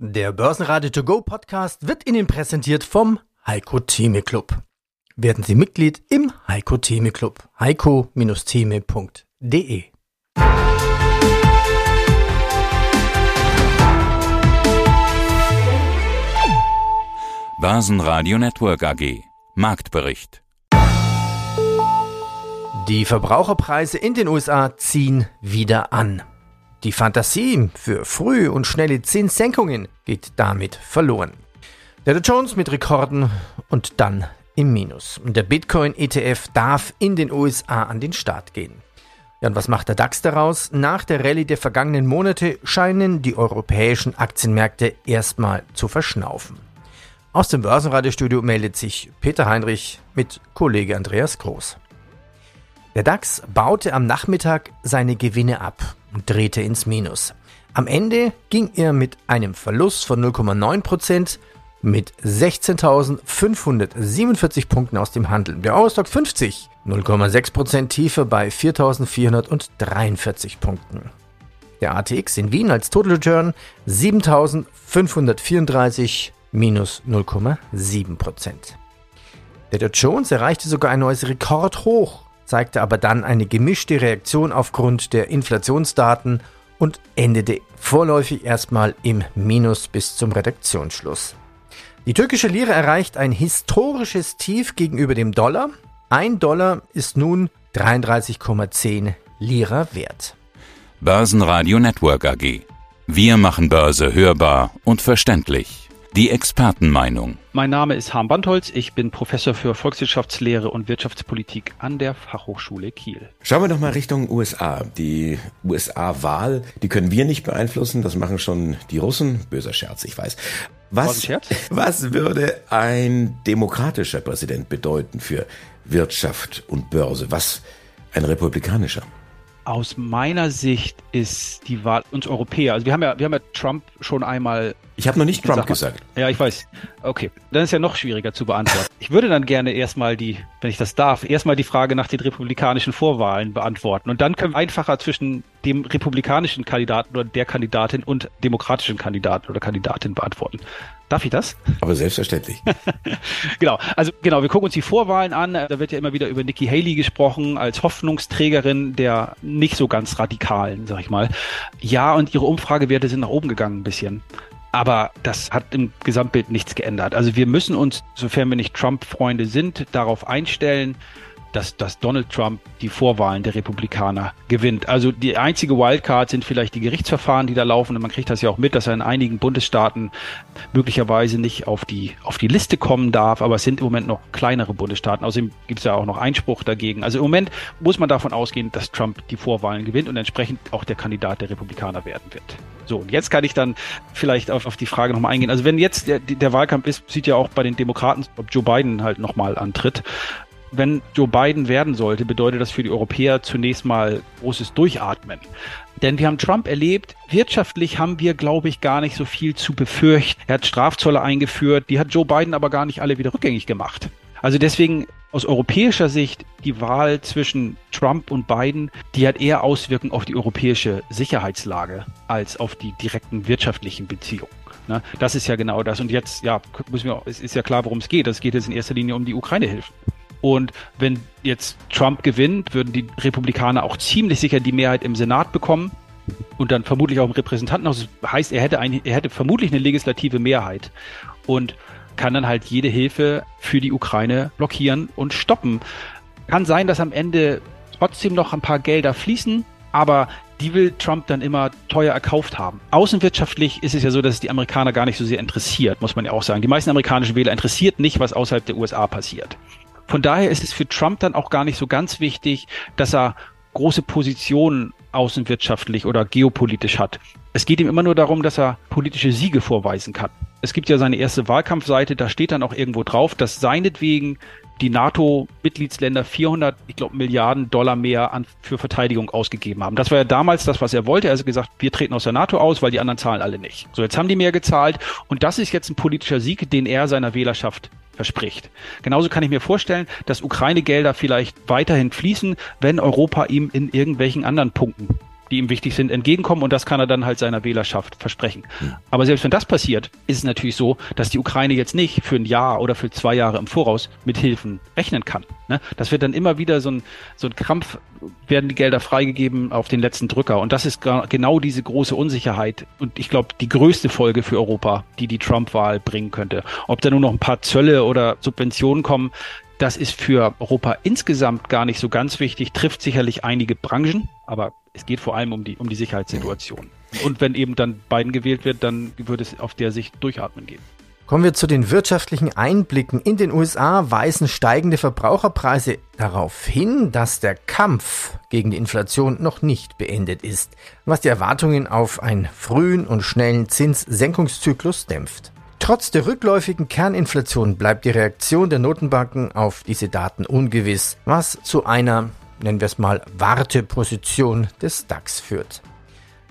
Der Börsenradio To Go Podcast wird Ihnen präsentiert vom Heiko Theme Club. Werden Sie Mitglied im Heiko Theme Club. heiko-theme.de Börsenradio Network AG Marktbericht Die Verbraucherpreise in den USA ziehen wieder an. Die Fantasie für frühe und schnelle Zinssenkungen geht damit verloren. Der Dow Jones mit Rekorden und dann im Minus. Und der Bitcoin-ETF darf in den USA an den Start gehen. Ja, und was macht der DAX daraus? Nach der Rallye der vergangenen Monate scheinen die europäischen Aktienmärkte erstmal zu verschnaufen. Aus dem Börsenradiostudio meldet sich Peter Heinrich mit Kollege Andreas Groß. Der DAX baute am Nachmittag seine Gewinne ab und drehte ins Minus. Am Ende ging er mit einem Verlust von 0,9% mit 16.547 Punkten aus dem Handel. Der Eurostock 50 0,6% tiefer bei 4.443 Punkten. Der ATX in Wien als Total Return 7.534 minus 0,7%. Der Dow Jones erreichte sogar ein neues Rekordhoch zeigte aber dann eine gemischte Reaktion aufgrund der Inflationsdaten und endete vorläufig erstmal im Minus bis zum Redaktionsschluss. Die türkische Lira erreicht ein historisches Tief gegenüber dem Dollar. Ein Dollar ist nun 33,10 Lira wert. Börsenradio Network AG. Wir machen Börse hörbar und verständlich. Die Expertenmeinung. Mein Name ist Harm Bandholz. Ich bin Professor für Volkswirtschaftslehre und Wirtschaftspolitik an der Fachhochschule Kiel. Schauen wir doch mal Richtung USA. Die USA-Wahl, die können wir nicht beeinflussen. Das machen schon die Russen. Böser Scherz, ich weiß. Was, was würde ein demokratischer Präsident bedeuten für Wirtschaft und Börse? Was ein republikanischer? Aus meiner Sicht ist die Wahl uns Europäer, also wir haben ja, wir haben ja Trump schon einmal. Ich habe noch nicht Trump gesagt. Ja, ich weiß. Okay, dann ist ja noch schwieriger zu beantworten. Ich würde dann gerne erstmal die, wenn ich das darf, erstmal die Frage nach den republikanischen Vorwahlen beantworten und dann können wir einfacher zwischen dem republikanischen Kandidaten oder der Kandidatin und demokratischen Kandidaten oder Kandidatin beantworten. Darf ich das? Aber selbstverständlich. genau. Also genau, wir gucken uns die Vorwahlen an. Da wird ja immer wieder über Nikki Haley gesprochen als Hoffnungsträgerin der nicht so ganz radikalen, sag ich mal. Ja, und ihre Umfragewerte sind nach oben gegangen ein bisschen. Aber das hat im Gesamtbild nichts geändert. Also wir müssen uns, sofern wir nicht Trump-Freunde sind, darauf einstellen, dass, dass Donald Trump die Vorwahlen der Republikaner gewinnt. Also die einzige Wildcard sind vielleicht die Gerichtsverfahren, die da laufen. Und man kriegt das ja auch mit, dass er in einigen Bundesstaaten möglicherweise nicht auf die, auf die Liste kommen darf. Aber es sind im Moment noch kleinere Bundesstaaten. Außerdem gibt es ja auch noch Einspruch dagegen. Also im Moment muss man davon ausgehen, dass Trump die Vorwahlen gewinnt und entsprechend auch der Kandidat der Republikaner werden wird. So, und jetzt kann ich dann vielleicht auf, auf die Frage nochmal eingehen. Also wenn jetzt der, der Wahlkampf ist, sieht ja auch bei den Demokraten, ob Joe Biden halt nochmal antritt wenn Joe Biden werden sollte, bedeutet das für die Europäer zunächst mal großes Durchatmen. Denn wir haben Trump erlebt, wirtschaftlich haben wir, glaube ich, gar nicht so viel zu befürchten. Er hat Strafzölle eingeführt, die hat Joe Biden aber gar nicht alle wieder rückgängig gemacht. Also deswegen aus europäischer Sicht die Wahl zwischen Trump und Biden, die hat eher Auswirkungen auf die europäische Sicherheitslage als auf die direkten wirtschaftlichen Beziehungen. Ne? Das ist ja genau das. Und jetzt, ja, müssen wir, es ist ja klar, worum es geht. Es geht jetzt in erster Linie um die Ukraine-Hilfen. Und wenn jetzt Trump gewinnt, würden die Republikaner auch ziemlich sicher die Mehrheit im Senat bekommen und dann vermutlich auch im Repräsentantenhaus. Das heißt, er hätte, ein, er hätte vermutlich eine legislative Mehrheit und kann dann halt jede Hilfe für die Ukraine blockieren und stoppen. Kann sein, dass am Ende trotzdem noch ein paar Gelder fließen, aber die will Trump dann immer teuer erkauft haben. Außenwirtschaftlich ist es ja so, dass es die Amerikaner gar nicht so sehr interessiert, muss man ja auch sagen. Die meisten amerikanischen Wähler interessiert nicht, was außerhalb der USA passiert. Von daher ist es für Trump dann auch gar nicht so ganz wichtig, dass er große Positionen außenwirtschaftlich oder geopolitisch hat. Es geht ihm immer nur darum, dass er politische Siege vorweisen kann. Es gibt ja seine erste Wahlkampfseite, da steht dann auch irgendwo drauf, dass seinetwegen die NATO-Mitgliedsländer 400, ich glaube, Milliarden Dollar mehr an, für Verteidigung ausgegeben haben. Das war ja damals das, was er wollte. Er hat gesagt, wir treten aus der NATO aus, weil die anderen zahlen alle nicht. So, jetzt haben die mehr gezahlt und das ist jetzt ein politischer Sieg, den er seiner Wählerschaft verspricht. Genauso kann ich mir vorstellen, dass Ukraine-Gelder vielleicht weiterhin fließen, wenn Europa ihm in irgendwelchen anderen Punkten die ihm wichtig sind, entgegenkommen und das kann er dann halt seiner Wählerschaft versprechen. Mhm. Aber selbst wenn das passiert, ist es natürlich so, dass die Ukraine jetzt nicht für ein Jahr oder für zwei Jahre im Voraus mit Hilfen rechnen kann. Ne? Das wird dann immer wieder so ein, so ein Krampf, werden die Gelder freigegeben auf den letzten Drücker. Und das ist genau diese große Unsicherheit und ich glaube die größte Folge für Europa, die die Trump-Wahl bringen könnte. Ob da nur noch ein paar Zölle oder Subventionen kommen, das ist für Europa insgesamt gar nicht so ganz wichtig, trifft sicherlich einige Branchen, aber es geht vor allem um die, um die Sicherheitssituation. Und wenn eben dann Biden gewählt wird, dann würde es auf der Sicht durchatmen gehen. Kommen wir zu den wirtschaftlichen Einblicken. In den USA weisen steigende Verbraucherpreise darauf hin, dass der Kampf gegen die Inflation noch nicht beendet ist, was die Erwartungen auf einen frühen und schnellen Zinssenkungszyklus dämpft. Trotz der rückläufigen Kerninflation bleibt die Reaktion der Notenbanken auf diese Daten ungewiss, was zu einer, nennen wir es mal, Warteposition des DAX führt.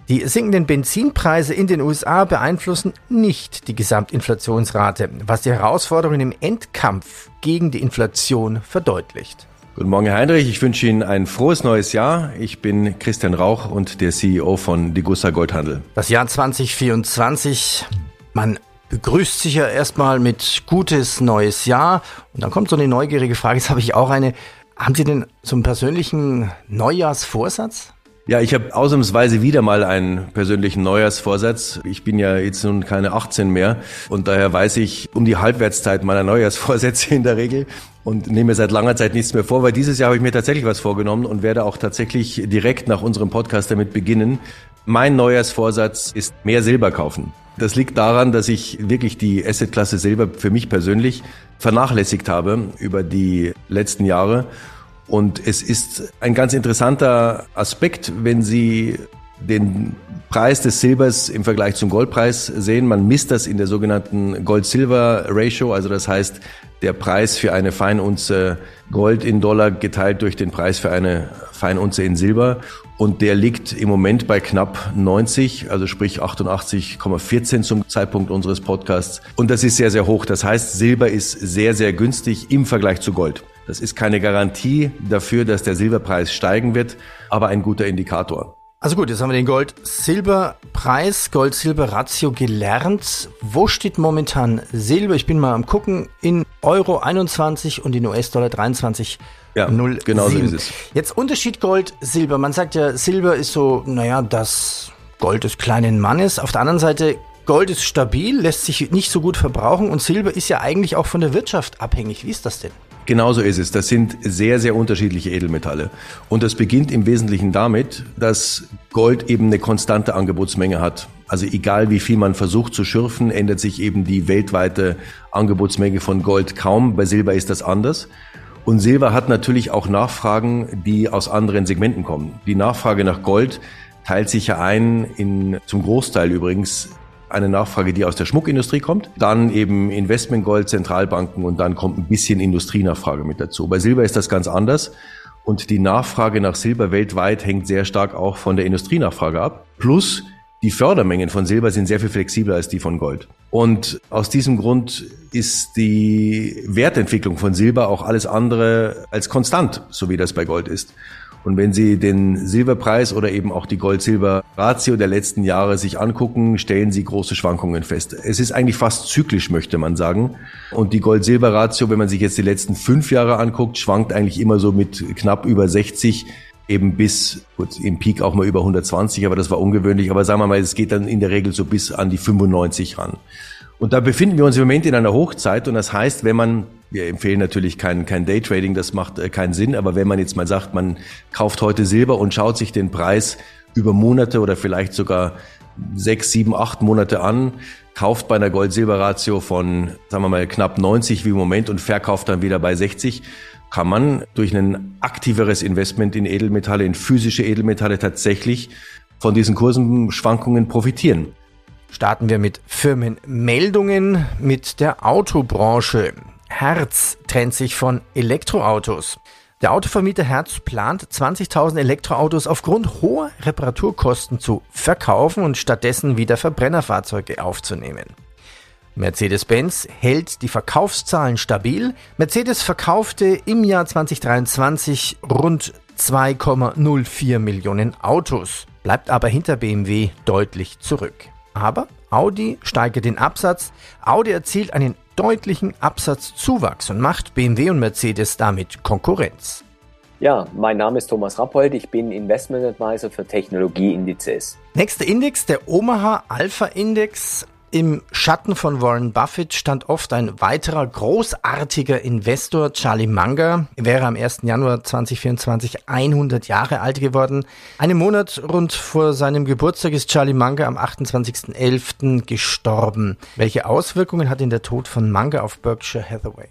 Die sinkenden Benzinpreise in den USA beeinflussen nicht die Gesamtinflationsrate, was die Herausforderungen im Endkampf gegen die Inflation verdeutlicht. Guten Morgen, Herr Heinrich. Ich wünsche Ihnen ein frohes neues Jahr. Ich bin Christian Rauch und der CEO von Degussa Goldhandel. Das Jahr 2024, man begrüßt sich ja erstmal mit gutes neues Jahr und dann kommt so eine neugierige Frage, jetzt habe ich auch eine. Haben Sie denn so einen persönlichen Neujahrsvorsatz? Ja, ich habe ausnahmsweise wieder mal einen persönlichen Neujahrsvorsatz. Ich bin ja jetzt nun keine 18 mehr und daher weiß ich um die Halbwertszeit meiner Neujahrsvorsätze in der Regel und nehme seit langer Zeit nichts mehr vor, weil dieses Jahr habe ich mir tatsächlich was vorgenommen und werde auch tatsächlich direkt nach unserem Podcast damit beginnen. Mein Neujahrsvorsatz ist mehr Silber kaufen. Das liegt daran, dass ich wirklich die Assetklasse Silber für mich persönlich vernachlässigt habe über die letzten Jahre. Und es ist ein ganz interessanter Aspekt, wenn Sie den Preis des Silbers im Vergleich zum Goldpreis sehen. Man misst das in der sogenannten Gold-Silver-Ratio, also das heißt der Preis für eine Feinunze Gold in Dollar geteilt durch den Preis für eine Feinunze in Silber. Und der liegt im Moment bei knapp 90, also sprich 88,14 zum Zeitpunkt unseres Podcasts. Und das ist sehr, sehr hoch. Das heißt, Silber ist sehr, sehr günstig im Vergleich zu Gold. Das ist keine Garantie dafür, dass der Silberpreis steigen wird, aber ein guter Indikator. Also gut, jetzt haben wir den Gold-Silber-Preis, Gold-Silber-Ratio gelernt. Wo steht momentan Silber? Ich bin mal am gucken. In Euro 21 und in US-Dollar 23. Ja, 0, genau 7. so ist es. Jetzt Unterschied Gold-Silber. Man sagt ja, Silber ist so, naja, das Gold des kleinen Mannes. Auf der anderen Seite, Gold ist stabil, lässt sich nicht so gut verbrauchen und Silber ist ja eigentlich auch von der Wirtschaft abhängig. Wie ist das denn? Genauso ist es. Das sind sehr, sehr unterschiedliche Edelmetalle. Und das beginnt im Wesentlichen damit, dass Gold eben eine konstante Angebotsmenge hat. Also egal wie viel man versucht zu schürfen, ändert sich eben die weltweite Angebotsmenge von Gold kaum. Bei Silber ist das anders. Und Silber hat natürlich auch Nachfragen, die aus anderen Segmenten kommen. Die Nachfrage nach Gold teilt sich ja ein in, zum Großteil übrigens eine Nachfrage, die aus der Schmuckindustrie kommt, dann eben Investmentgold, Zentralbanken und dann kommt ein bisschen Industrienachfrage mit dazu. Bei Silber ist das ganz anders. Und die Nachfrage nach Silber weltweit hängt sehr stark auch von der Industrienachfrage ab. Plus die Fördermengen von Silber sind sehr viel flexibler als die von Gold. Und aus diesem Grund ist die Wertentwicklung von Silber auch alles andere als konstant, so wie das bei Gold ist. Und wenn Sie den Silberpreis oder eben auch die Gold-Silber-Ratio der letzten Jahre sich angucken, stellen Sie große Schwankungen fest. Es ist eigentlich fast zyklisch, möchte man sagen. Und die Gold-Silber-Ratio, wenn man sich jetzt die letzten fünf Jahre anguckt, schwankt eigentlich immer so mit knapp über 60 eben bis, gut, im Peak auch mal über 120, aber das war ungewöhnlich. Aber sagen wir mal, es geht dann in der Regel so bis an die 95 ran. Und da befinden wir uns im Moment in einer Hochzeit und das heißt, wenn man wir empfehlen natürlich kein, kein Daytrading, das macht äh, keinen Sinn. Aber wenn man jetzt mal sagt, man kauft heute Silber und schaut sich den Preis über Monate oder vielleicht sogar sechs, sieben, acht Monate an, kauft bei einer Gold-Silber-Ratio von, sagen wir mal, knapp 90 wie im Moment und verkauft dann wieder bei 60, kann man durch ein aktiveres Investment in Edelmetalle, in physische Edelmetalle tatsächlich von diesen Kursenschwankungen profitieren. Starten wir mit Firmenmeldungen mit der Autobranche. Herz trennt sich von Elektroautos. Der Autovermieter Herz plant 20.000 Elektroautos aufgrund hoher Reparaturkosten zu verkaufen und stattdessen wieder Verbrennerfahrzeuge aufzunehmen. Mercedes-Benz hält die Verkaufszahlen stabil. Mercedes verkaufte im Jahr 2023 rund 2,04 Millionen Autos, bleibt aber hinter BMW deutlich zurück. Aber Audi steigert den Absatz, Audi erzielt einen deutlichen Absatzzuwachs und macht BMW und Mercedes damit Konkurrenz. Ja, mein Name ist Thomas Rappold, ich bin Investment Advisor für Technologieindizes. Nächster Index, der Omaha Alpha Index. Im Schatten von Warren Buffett stand oft ein weiterer großartiger Investor, Charlie Munger. Er wäre am 1. Januar 2024 100 Jahre alt geworden. Einen Monat rund vor seinem Geburtstag ist Charlie Munger am 28.11. gestorben. Welche Auswirkungen hat denn der Tod von Munger auf Berkshire Hathaway?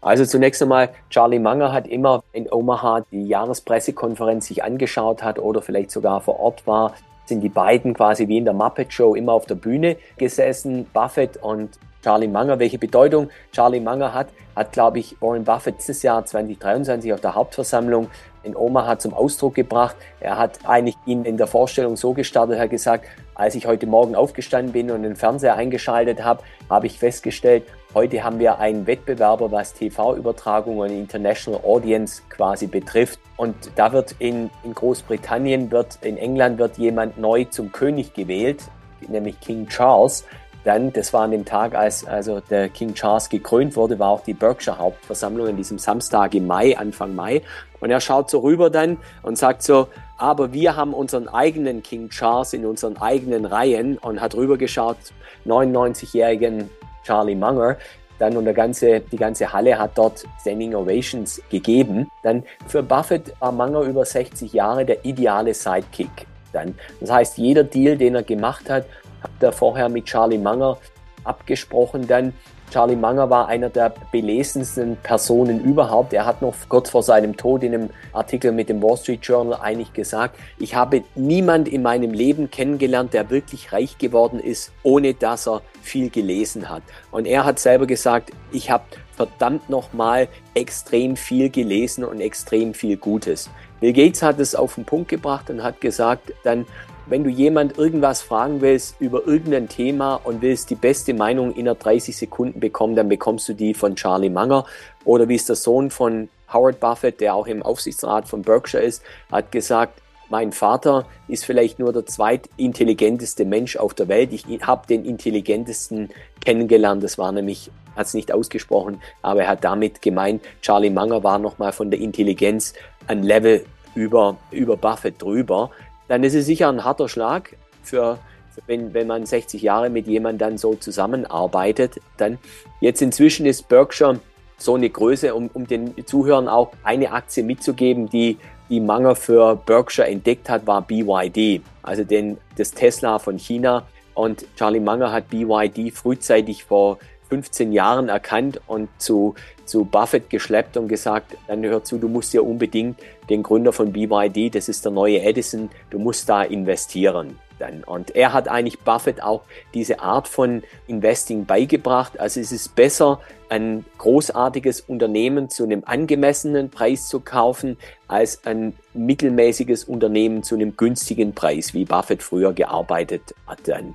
Also zunächst einmal, Charlie Munger hat immer in Omaha die Jahrespressekonferenz sich angeschaut hat oder vielleicht sogar vor Ort war, sind die beiden quasi wie in der Muppet Show immer auf der Bühne gesessen, Buffett und Charlie Munger. Welche Bedeutung Charlie Munger hat, hat, glaube ich, Warren Buffett dieses Jahr 2023 auf der Hauptversammlung in Omaha zum Ausdruck gebracht. Er hat eigentlich ihn in der Vorstellung so gestartet, er hat gesagt, als ich heute Morgen aufgestanden bin und den Fernseher eingeschaltet habe, habe ich festgestellt, heute haben wir einen Wettbewerber, was TV-Übertragung und International Audience quasi betrifft. Und da wird in, in Großbritannien, wird, in England wird jemand neu zum König gewählt, nämlich King Charles. Dann, das war an dem Tag, als also der King Charles gekrönt wurde, war auch die Berkshire Hauptversammlung an diesem Samstag im Mai, Anfang Mai. Und er schaut so rüber dann und sagt so, aber wir haben unseren eigenen King Charles in unseren eigenen Reihen und hat rübergeschaut, 99-jährigen Charlie Munger. Dann und der ganze, die ganze Halle hat dort Standing Ovations gegeben. Dann für Buffett war Munger über 60 Jahre der ideale Sidekick. Dann, das heißt, jeder Deal, den er gemacht hat, hat er vorher mit Charlie Munger abgesprochen. Dann Charlie Munger war einer der belesensten Personen überhaupt. Er hat noch kurz vor seinem Tod in einem Artikel mit dem Wall Street Journal eigentlich gesagt, ich habe niemand in meinem Leben kennengelernt, der wirklich reich geworden ist, ohne dass er viel gelesen hat. Und er hat selber gesagt, ich habe verdammt nochmal extrem viel gelesen und extrem viel Gutes. Bill Gates hat es auf den Punkt gebracht und hat gesagt, dann wenn du jemand irgendwas fragen willst über irgendein Thema und willst die beste Meinung innerhalb 30 Sekunden bekommen, dann bekommst du die von Charlie Munger. Oder wie es der Sohn von Howard Buffett, der auch im Aufsichtsrat von Berkshire ist, hat gesagt, mein Vater ist vielleicht nur der zweitintelligenteste Mensch auf der Welt. Ich habe den intelligentesten kennengelernt. Das war nämlich, hat es nicht ausgesprochen, aber er hat damit gemeint, Charlie Munger war nochmal von der Intelligenz ein Level über, über Buffett drüber dann ist es sicher ein harter Schlag für, wenn, wenn man 60 Jahre mit jemandem dann so zusammenarbeitet. Dann jetzt inzwischen ist Berkshire so eine Größe, um, um den Zuhörern auch eine Aktie mitzugeben, die die Manger für Berkshire entdeckt hat, war BYD, also den, das Tesla von China. Und Charlie Munger hat BYD frühzeitig vor 15 Jahren erkannt und zu, zu Buffett geschleppt und gesagt, dann hör zu, du musst ja unbedingt den Gründer von BYD, das ist der neue Edison, du musst da investieren. Dann. Und er hat eigentlich Buffett auch diese Art von Investing beigebracht. Also es ist besser, ein großartiges Unternehmen zu einem angemessenen Preis zu kaufen, als ein mittelmäßiges Unternehmen zu einem günstigen Preis, wie Buffett früher gearbeitet hat. Dann.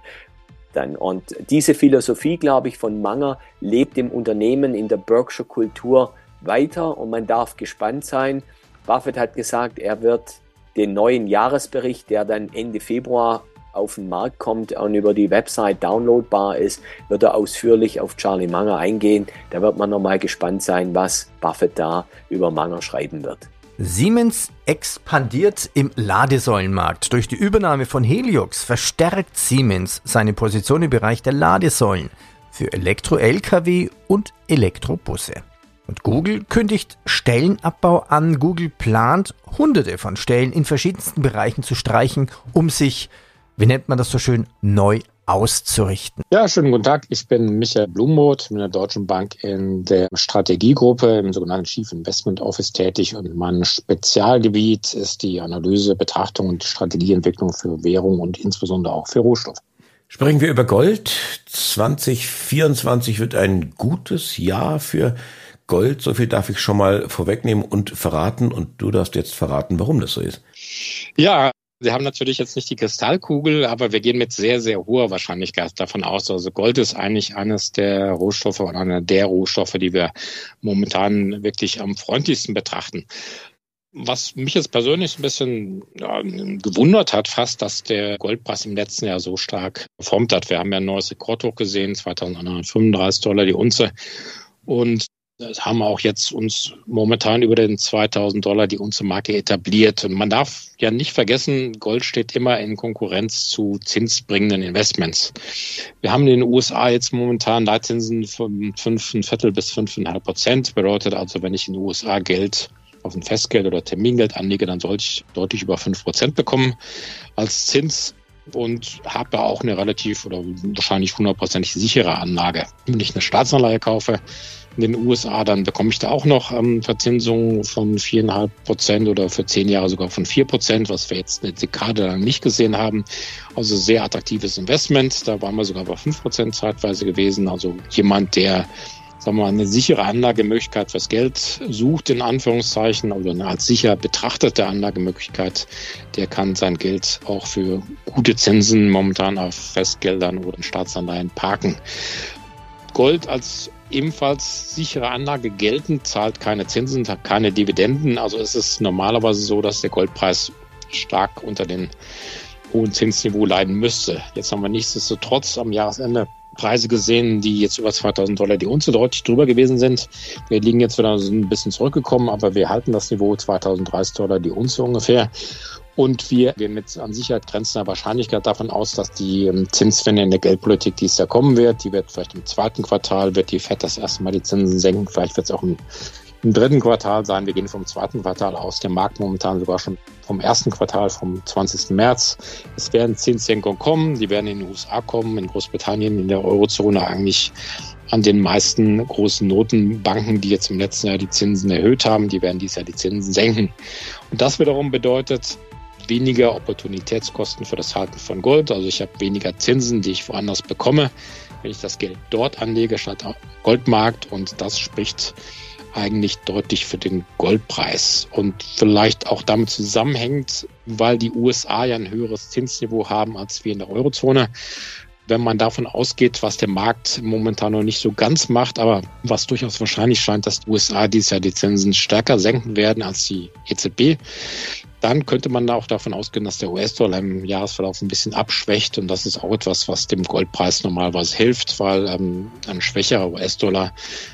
Dann. Und diese Philosophie, glaube ich, von Manger lebt im Unternehmen, in der Berkshire-Kultur weiter und man darf gespannt sein. Buffett hat gesagt, er wird den neuen Jahresbericht, der dann Ende Februar auf den Markt kommt und über die Website downloadbar ist, wird er ausführlich auf Charlie Manger eingehen. Da wird man nochmal gespannt sein, was Buffett da über Manger schreiben wird. Siemens expandiert im Ladesäulenmarkt. Durch die Übernahme von Heliox verstärkt Siemens seine Position im Bereich der Ladesäulen für Elektro-Lkw und Elektrobusse. Und Google kündigt Stellenabbau an. Google plant, hunderte von Stellen in verschiedensten Bereichen zu streichen, um sich, wie nennt man das so schön, neu auszurichten. Ja, schönen guten Tag. Ich bin Michael Blumroth mit der Deutschen Bank in der Strategiegruppe im sogenannten Chief Investment Office tätig und mein Spezialgebiet ist die Analyse, Betrachtung und Strategieentwicklung für Währung und insbesondere auch für Rohstoffe. Sprechen wir über Gold. 2024 wird ein gutes Jahr für Gold. So viel darf ich schon mal vorwegnehmen und verraten. Und du darfst jetzt verraten, warum das so ist. Ja, Sie haben natürlich jetzt nicht die Kristallkugel, aber wir gehen mit sehr, sehr hoher Wahrscheinlichkeit davon aus. Also Gold ist eigentlich eines der Rohstoffe oder einer der Rohstoffe, die wir momentan wirklich am freundlichsten betrachten. Was mich jetzt persönlich ein bisschen ja, gewundert hat, fast, dass der Goldpreis im letzten Jahr so stark performt hat. Wir haben ja ein neues Rekordhoch gesehen, 2135 Dollar die Unze. Und das haben auch jetzt uns momentan über den 2000 Dollar die Unze Marke etabliert. Und man darf ja nicht vergessen, Gold steht immer in Konkurrenz zu zinsbringenden Investments. Wir haben in den USA jetzt momentan Leitzinsen von fünf Viertel bis fünfeinhalb Prozent. Bedeutet also, wenn ich in den USA Geld auf ein Festgeld oder Termingeld anlege, dann sollte ich deutlich über fünf Prozent bekommen als Zins und habe auch eine relativ oder wahrscheinlich hundertprozentig sichere Anlage. Wenn ich eine Staatsanleihe kaufe, in den USA, dann bekomme ich da auch noch ähm, Verzinsungen von viereinhalb Prozent oder für zehn Jahre sogar von vier Prozent, was wir jetzt eine Dekade lang nicht gesehen haben. Also sehr attraktives Investment. Da waren wir sogar bei fünf Prozent zeitweise gewesen. Also jemand, der sagen wir mal, eine sichere Anlagemöglichkeit fürs Geld sucht, in Anführungszeichen, oder eine als sicher betrachtete Anlagemöglichkeit, der kann sein Geld auch für gute Zinsen momentan auf Festgeldern oder in Staatsanleihen parken. Gold als ebenfalls sichere Anlage gelten, zahlt keine Zinsen, keine Dividenden. Also ist es normalerweise so, dass der Goldpreis stark unter den hohen Zinsniveau leiden müsste. Jetzt haben wir nichtsdestotrotz am Jahresende Preise gesehen, die jetzt über 2000 Dollar die Unze deutlich drüber gewesen sind. Wir liegen jetzt wieder ein bisschen zurückgekommen, aber wir halten das Niveau 2030 Dollar die Unze ungefähr. Und wir gehen mit an Sicherheit grenzender Wahrscheinlichkeit davon aus, dass die ähm, Zinswende in der Geldpolitik, die es da kommen wird, die wird vielleicht im zweiten Quartal, wird die FED das erste Mal die Zinsen senken. Vielleicht wird es auch im, im dritten Quartal sein. Wir gehen vom zweiten Quartal aus. Der Markt momentan sogar schon vom ersten Quartal, vom 20. März. Es werden Zinssenkungen kommen. Die werden in den USA kommen, in Großbritannien, in der Eurozone eigentlich an den meisten großen Notenbanken, die jetzt im letzten Jahr die Zinsen erhöht haben, die werden dieses Jahr die Zinsen senken. Und das wiederum bedeutet, weniger Opportunitätskosten für das Halten von Gold. Also ich habe weniger Zinsen, die ich woanders bekomme, wenn ich das Geld dort anlege statt Goldmarkt. Und das spricht eigentlich deutlich für den Goldpreis und vielleicht auch damit zusammenhängt, weil die USA ja ein höheres Zinsniveau haben als wir in der Eurozone. Wenn man davon ausgeht, was der Markt momentan noch nicht so ganz macht, aber was durchaus wahrscheinlich scheint, dass die USA dieses Jahr die Zinsen stärker senken werden als die EZB, dann könnte man auch davon ausgehen, dass der US-Dollar im Jahresverlauf ein bisschen abschwächt. Und das ist auch etwas, was dem Goldpreis normalerweise hilft, weil ähm, ein schwächerer US-Dollar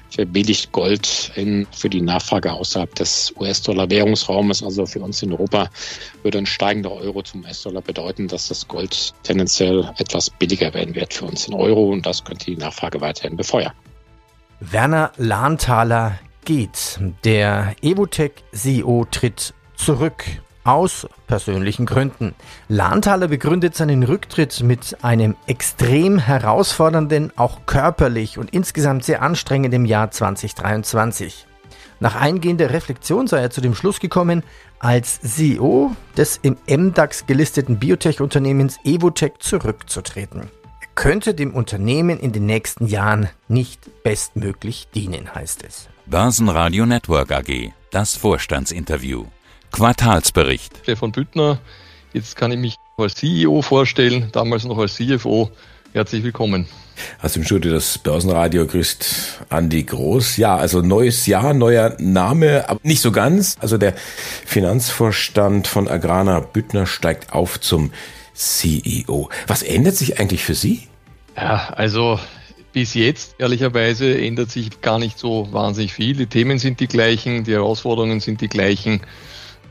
verbilligt Gold in, für die Nachfrage außerhalb des US-Dollar-Währungsraumes. Also für uns in Europa würde ein steigender Euro zum US-Dollar bedeuten, dass das Gold tendenziell etwas billiger werden wird für uns in Euro. Und das könnte die Nachfrage weiterhin befeuern. Werner Lahntaler geht. Der Evotech-CEO tritt zurück aus persönlichen Gründen. Lahntaler begründet seinen Rücktritt mit einem extrem herausfordernden, auch körperlich und insgesamt sehr anstrengenden Jahr 2023. Nach eingehender Reflexion sei er zu dem Schluss gekommen, als CEO des im MDAX gelisteten Biotech-Unternehmens Evotech zurückzutreten. Er könnte dem Unternehmen in den nächsten Jahren nicht bestmöglich dienen, heißt es. Börsenradio Network AG, das Vorstandsinterview. Quartalsbericht. Stefan Büttner, jetzt kann ich mich als CEO vorstellen, damals noch als CFO. Herzlich willkommen. Hast du im Studio das Börsenradio grüßt Andi Groß. Ja, also neues Jahr, neuer Name, aber nicht so ganz. Also der Finanzvorstand von Agrana Büttner steigt auf zum CEO. Was ändert sich eigentlich für Sie? Ja, also bis jetzt, ehrlicherweise, ändert sich gar nicht so wahnsinnig viel. Die Themen sind die gleichen, die Herausforderungen sind die gleichen.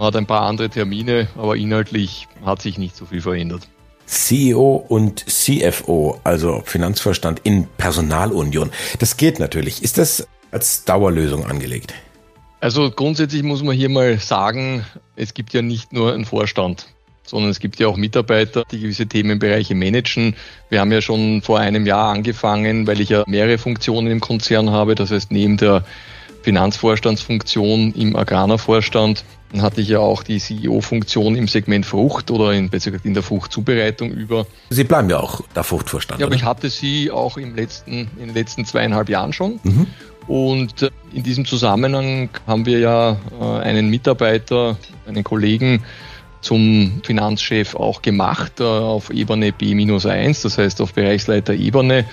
Man hat ein paar andere Termine, aber inhaltlich hat sich nicht so viel verändert. CEO und CFO, also Finanzvorstand in Personalunion. Das geht natürlich. Ist das als Dauerlösung angelegt? Also grundsätzlich muss man hier mal sagen, es gibt ja nicht nur einen Vorstand, sondern es gibt ja auch Mitarbeiter, die gewisse Themenbereiche managen. Wir haben ja schon vor einem Jahr angefangen, weil ich ja mehrere Funktionen im Konzern habe. Das heißt, neben der Finanzvorstandsfunktion im Agrana-Vorstand dann hatte ich ja auch die CEO-Funktion im Segment Frucht oder in, besser gesagt in der Fruchtzubereitung über. Sie bleiben ja auch der Fruchtvorstand. Ja, aber ich hatte sie auch im letzten, in den letzten zweieinhalb Jahren schon. Mhm. Und äh, in diesem Zusammenhang haben wir ja äh, einen Mitarbeiter, einen Kollegen zum Finanzchef auch gemacht äh, auf Ebene B-1, das heißt auf Bereichsleiter Ebene.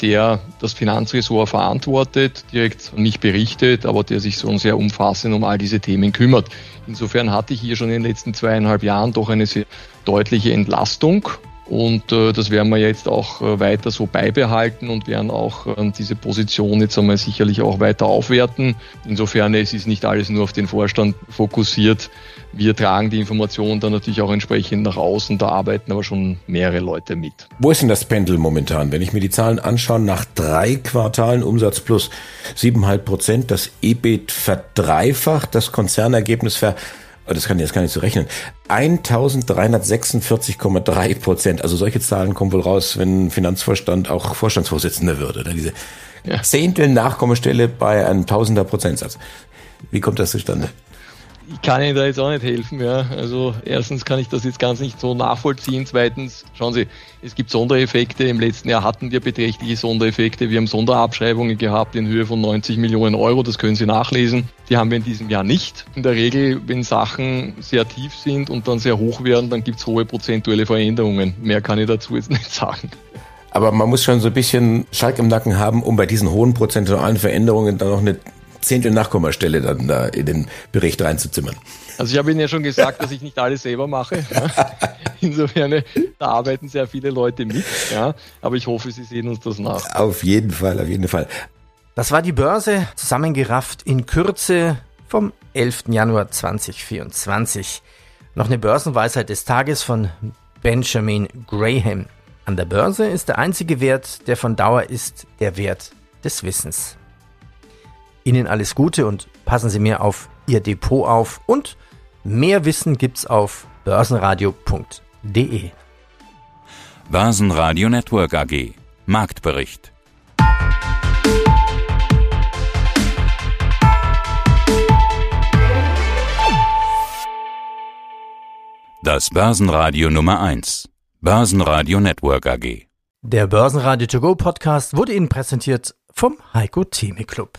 Der das Finanzressort verantwortet, direkt an mich berichtet, aber der sich so sehr umfassend um all diese Themen kümmert. Insofern hatte ich hier schon in den letzten zweieinhalb Jahren doch eine sehr deutliche Entlastung und äh, das werden wir jetzt auch äh, weiter so beibehalten und werden auch äh, diese Position jetzt einmal sicherlich auch weiter aufwerten. Insofern es ist nicht alles nur auf den Vorstand fokussiert. Wir tragen die Informationen dann natürlich auch entsprechend nach außen. Da arbeiten aber schon mehrere Leute mit. Wo ist denn das Pendel momentan? Wenn ich mir die Zahlen anschaue, nach drei Quartalen Umsatz plus siebeneinhalb Prozent, das EBIT verdreifacht, das Konzernergebnis ver das kann ich jetzt gar nicht so rechnen. 1346,3 Prozent. Also solche Zahlen kommen wohl raus, wenn ein Finanzvorstand auch Vorstandsvorsitzender würde. Oder diese ja. Zehntel Nachkommastelle bei einem Tausender Prozentsatz. Wie kommt das zustande? Ich kann Ihnen da jetzt auch nicht helfen. Ja. Also erstens kann ich das jetzt ganz nicht so nachvollziehen. Zweitens, schauen Sie, es gibt Sondereffekte. Im letzten Jahr hatten wir beträchtliche Sondereffekte. Wir haben Sonderabschreibungen gehabt in Höhe von 90 Millionen Euro. Das können Sie nachlesen. Die haben wir in diesem Jahr nicht. In der Regel, wenn Sachen sehr tief sind und dann sehr hoch werden, dann gibt es hohe prozentuelle Veränderungen. Mehr kann ich dazu jetzt nicht sagen. Aber man muss schon so ein bisschen Schalk im Nacken haben, um bei diesen hohen prozentualen Veränderungen dann noch eine Zehntel Nachkommastelle dann da in den Bericht reinzuzimmern. Also ich habe Ihnen ja schon gesagt, dass ich nicht alles selber mache. Ja. Insofern, da arbeiten sehr viele Leute mit. Ja. Aber ich hoffe, Sie sehen uns das nach. Auf jeden Fall, auf jeden Fall. Das war die Börse, zusammengerafft in Kürze vom 11. Januar 2024. Noch eine Börsenweisheit des Tages von Benjamin Graham. An der Börse ist der einzige Wert, der von Dauer ist, der Wert des Wissens. Ihnen alles Gute und passen Sie mir auf Ihr Depot auf. Und mehr Wissen gibt's auf börsenradio.de. Börsenradio Network AG Marktbericht. Das Börsenradio Nummer 1 Börsenradio Network AG Der Börsenradio To Go Podcast wurde Ihnen präsentiert vom Heiko Theme Club